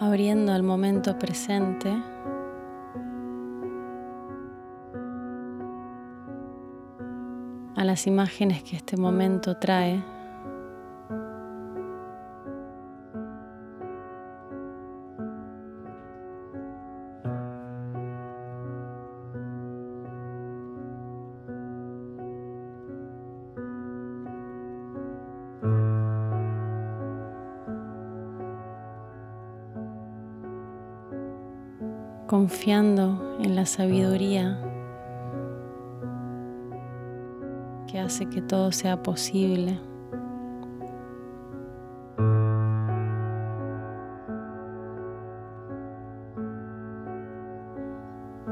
abriendo el momento presente. a las imágenes que este momento trae. Confiando en la sabiduría que hace que todo sea posible.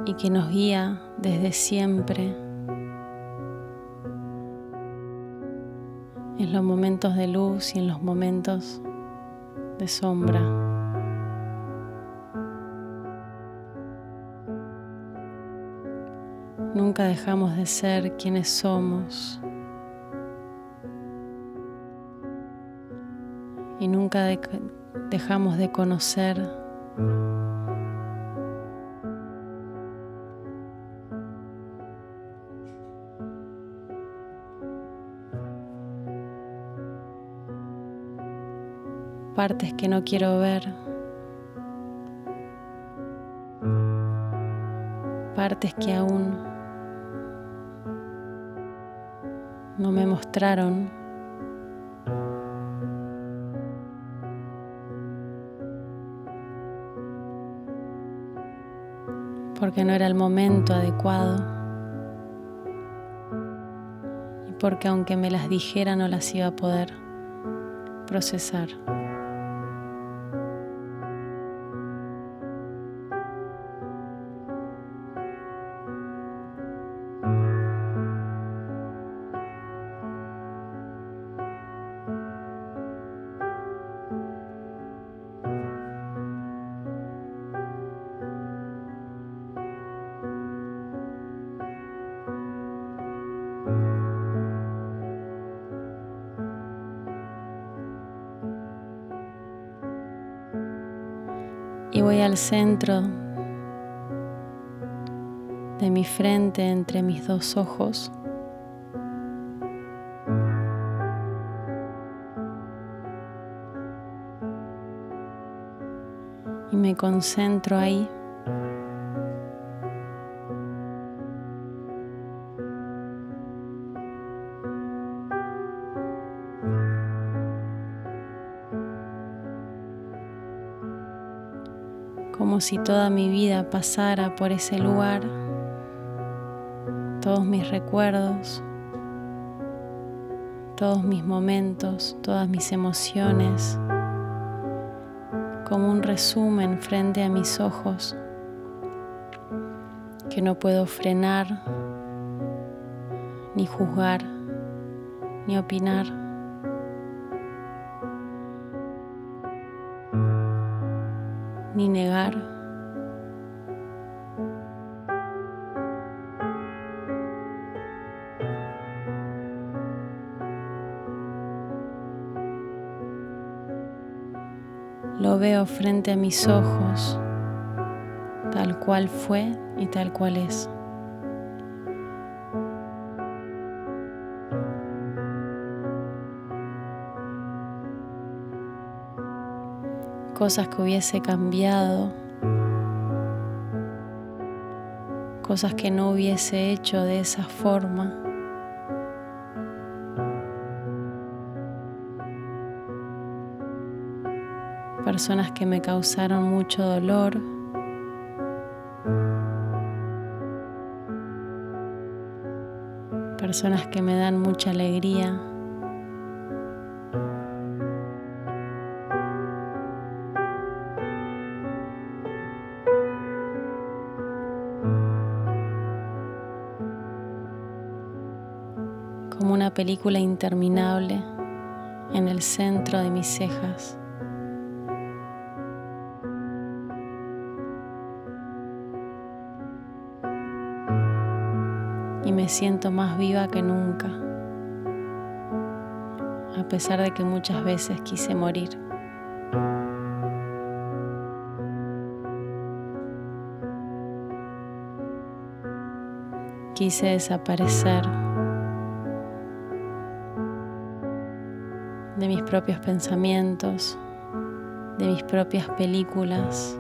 y que nos guía desde siempre en los momentos de luz y en los momentos de sombra. Nunca dejamos de ser quienes somos. Y nunca dejamos de conocer partes que no quiero ver, partes que aún no me mostraron porque no era el momento adecuado y porque aunque me las dijera no las iba a poder procesar. Al centro de mi frente entre mis dos ojos. Y me concentro ahí. Como si toda mi vida pasara por ese lugar, todos mis recuerdos, todos mis momentos, todas mis emociones, como un resumen frente a mis ojos que no puedo frenar, ni juzgar, ni opinar. Lo veo frente a mis ojos, tal cual fue y tal cual es. cosas que hubiese cambiado, cosas que no hubiese hecho de esa forma. Personas que me causaron mucho dolor. Personas que me dan mucha alegría. como una película interminable en el centro de mis cejas. me siento más viva que nunca, a pesar de que muchas veces quise morir. Quise desaparecer de mis propios pensamientos, de mis propias películas,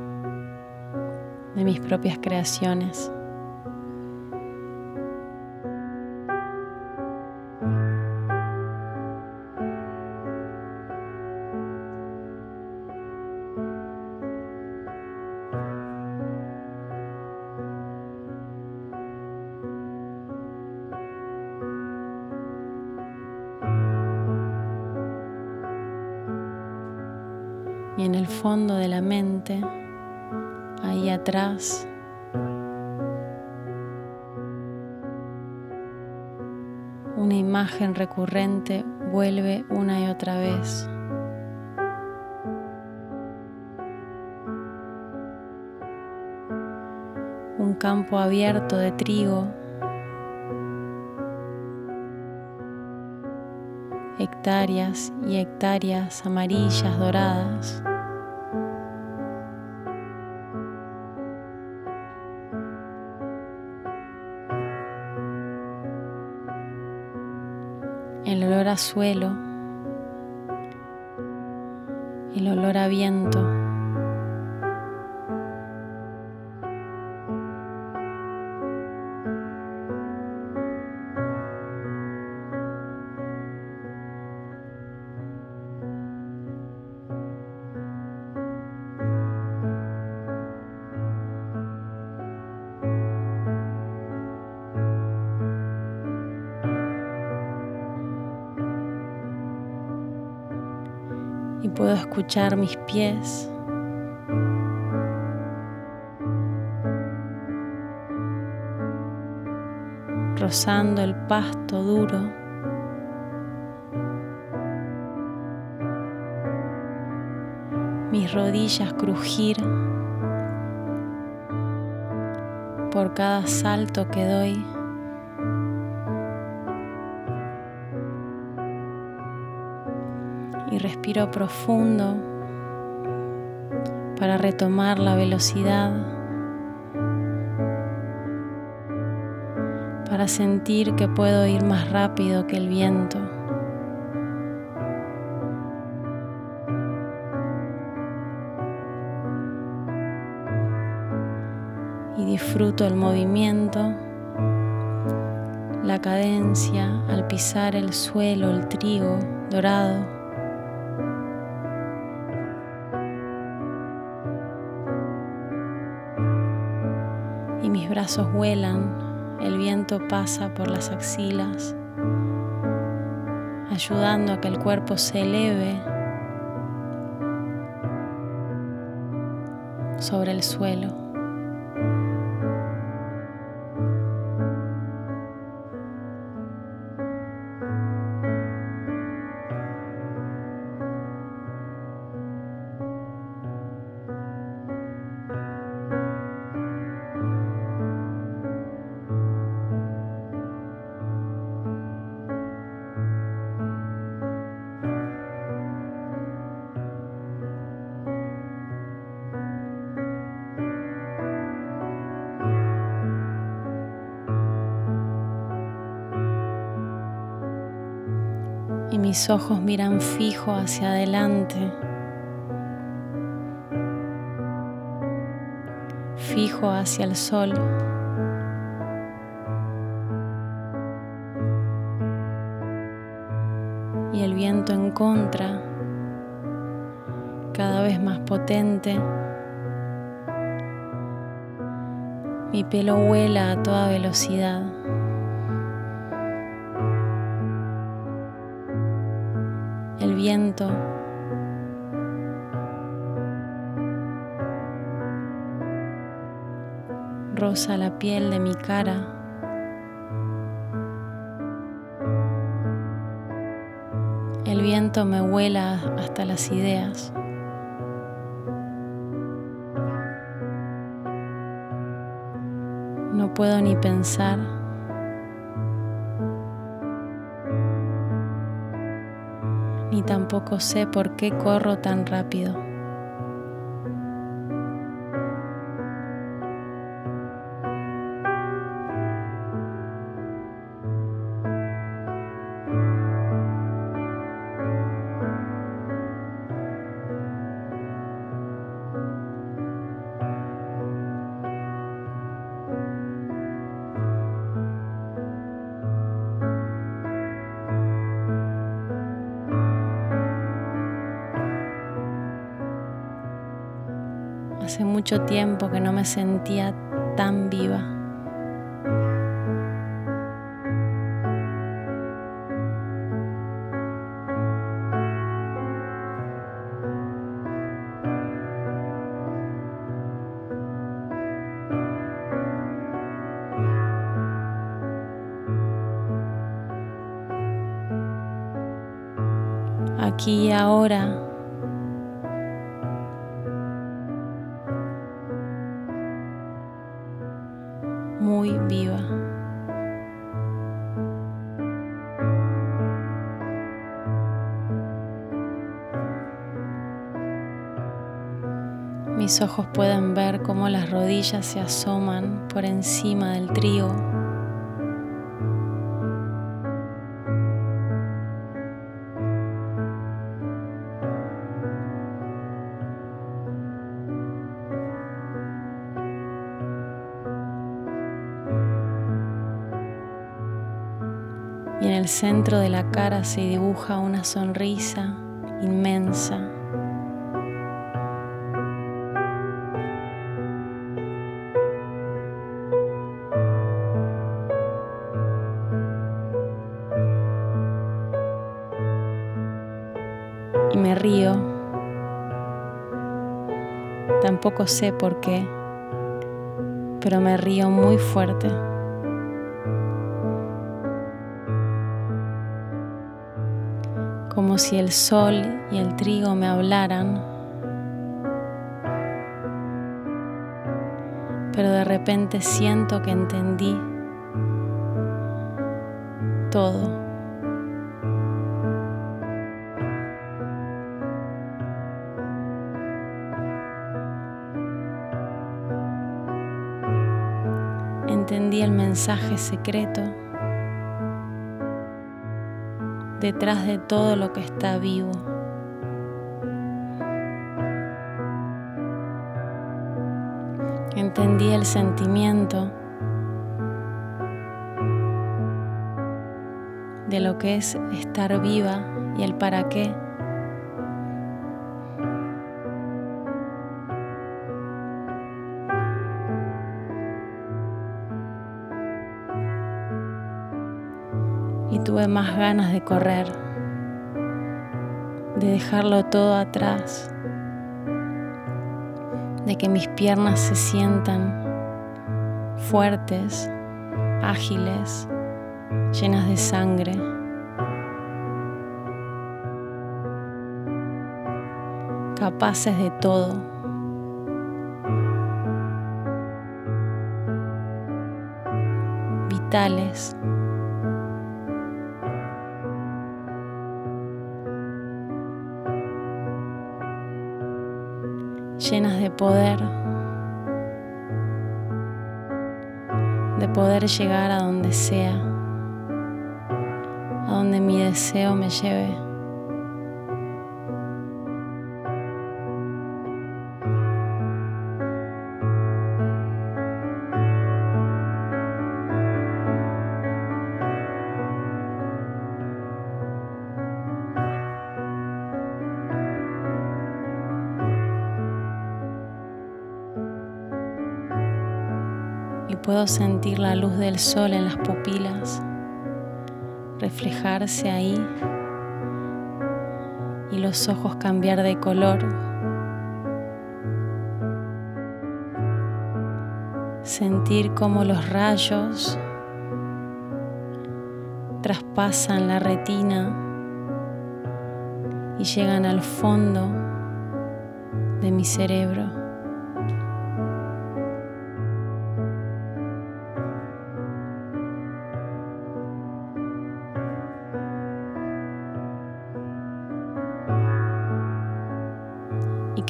de mis propias creaciones. El fondo de la mente, ahí atrás, una imagen recurrente vuelve una y otra vez. Un campo abierto de trigo hectáreas y hectáreas amarillas, doradas. Suelo, el olor a viento. Puedo escuchar mis pies. rozando el pasto duro. Mis rodillas crujir por cada salto que doy. Y respiro profundo para retomar la velocidad, para sentir que puedo ir más rápido que el viento. Y disfruto el movimiento, la cadencia al pisar el suelo, el trigo dorado. Mis brazos vuelan, el viento pasa por las axilas, ayudando a que el cuerpo se eleve sobre el suelo. Y mis ojos miran fijo hacia adelante, fijo hacia el sol. Y el viento en contra, cada vez más potente. Mi pelo vuela a toda velocidad. Viento. Rosa la piel de mi cara. El viento me vuela hasta las ideas. No puedo ni pensar tampoco sé por qué corro tan rápido. Mucho tiempo que no me sentía tan viva. aquí y ahora. Mis ojos pueden ver cómo las rodillas se asoman por encima del trigo. y en el centro de la cara se dibuja una sonrisa inmensa. Río. Tampoco sé por qué, pero me río muy fuerte. como si el sol y el trigo me hablaran, pero de repente siento que entendí todo. Entendí el mensaje secreto detrás de todo lo que está vivo. Entendí el sentimiento de lo que es estar viva y el para qué. Y tuve más ganas de correr, de dejarlo todo atrás, de que mis piernas se sientan fuertes, ágiles, llenas de sangre. capaces de todo. vitales. Llenas de poder, de poder llegar a donde sea, a donde mi deseo me lleve. Sentir la luz del sol en las pupilas, reflejarse ahí y los ojos cambiar de color. Sentir cómo los rayos traspasan la retina y llegan al fondo de mi cerebro.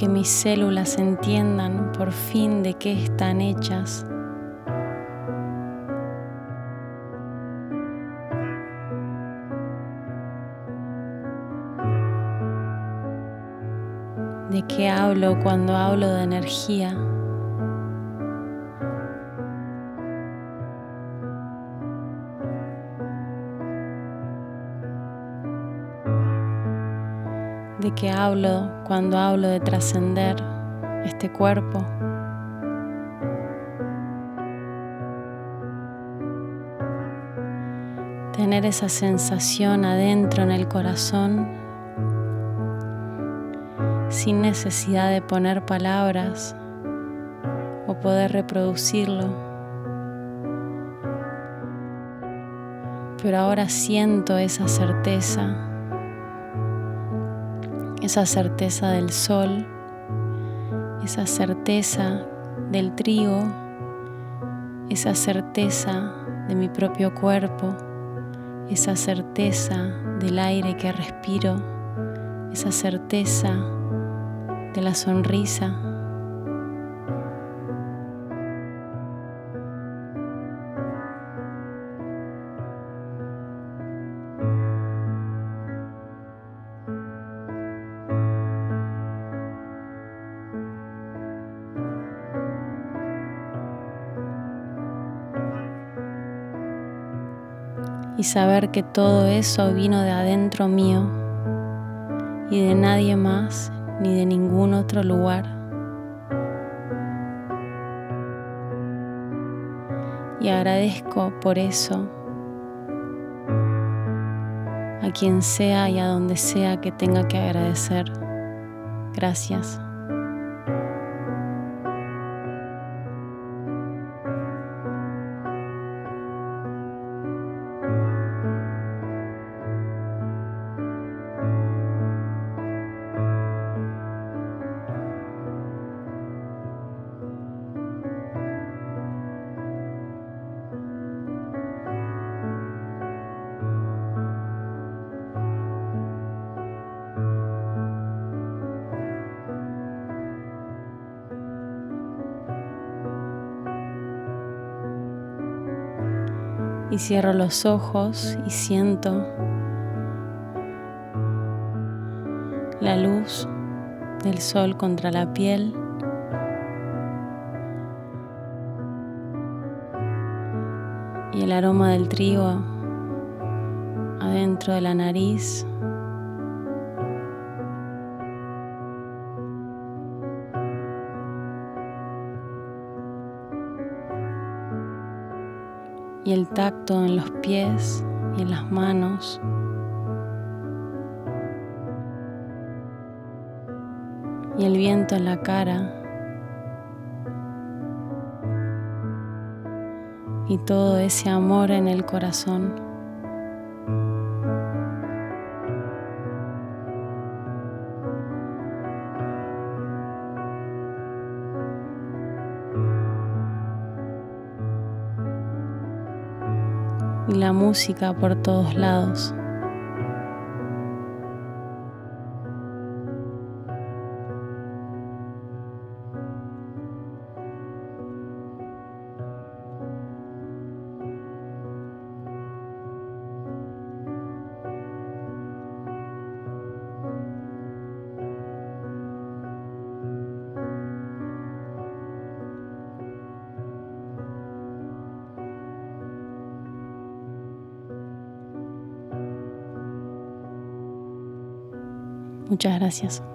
Que mis células entiendan por fin de qué están hechas. ¿De qué hablo cuando hablo de energía? Qué hablo cuando hablo de trascender este cuerpo. Tener esa sensación adentro en el corazón sin necesidad de poner palabras o poder reproducirlo. Pero ahora siento esa certeza, esa certeza del sol, esa certeza del trigo, esa certeza de mi propio cuerpo, esa certeza del aire que respiro, esa certeza de la sonrisa. Y saber que todo eso vino de adentro mío y de nadie más ni de ningún otro lugar. Y agradezco por eso a quien sea y a donde sea que tenga que agradecer. Gracias. Y cierro los ojos y siento la luz del sol contra la piel. Y el aroma del trigo adentro de la nariz. Tacto en los pies y en las manos. Y el viento en la cara. Y todo ese amor en el corazón. Música por todos lados. Muchas gracias.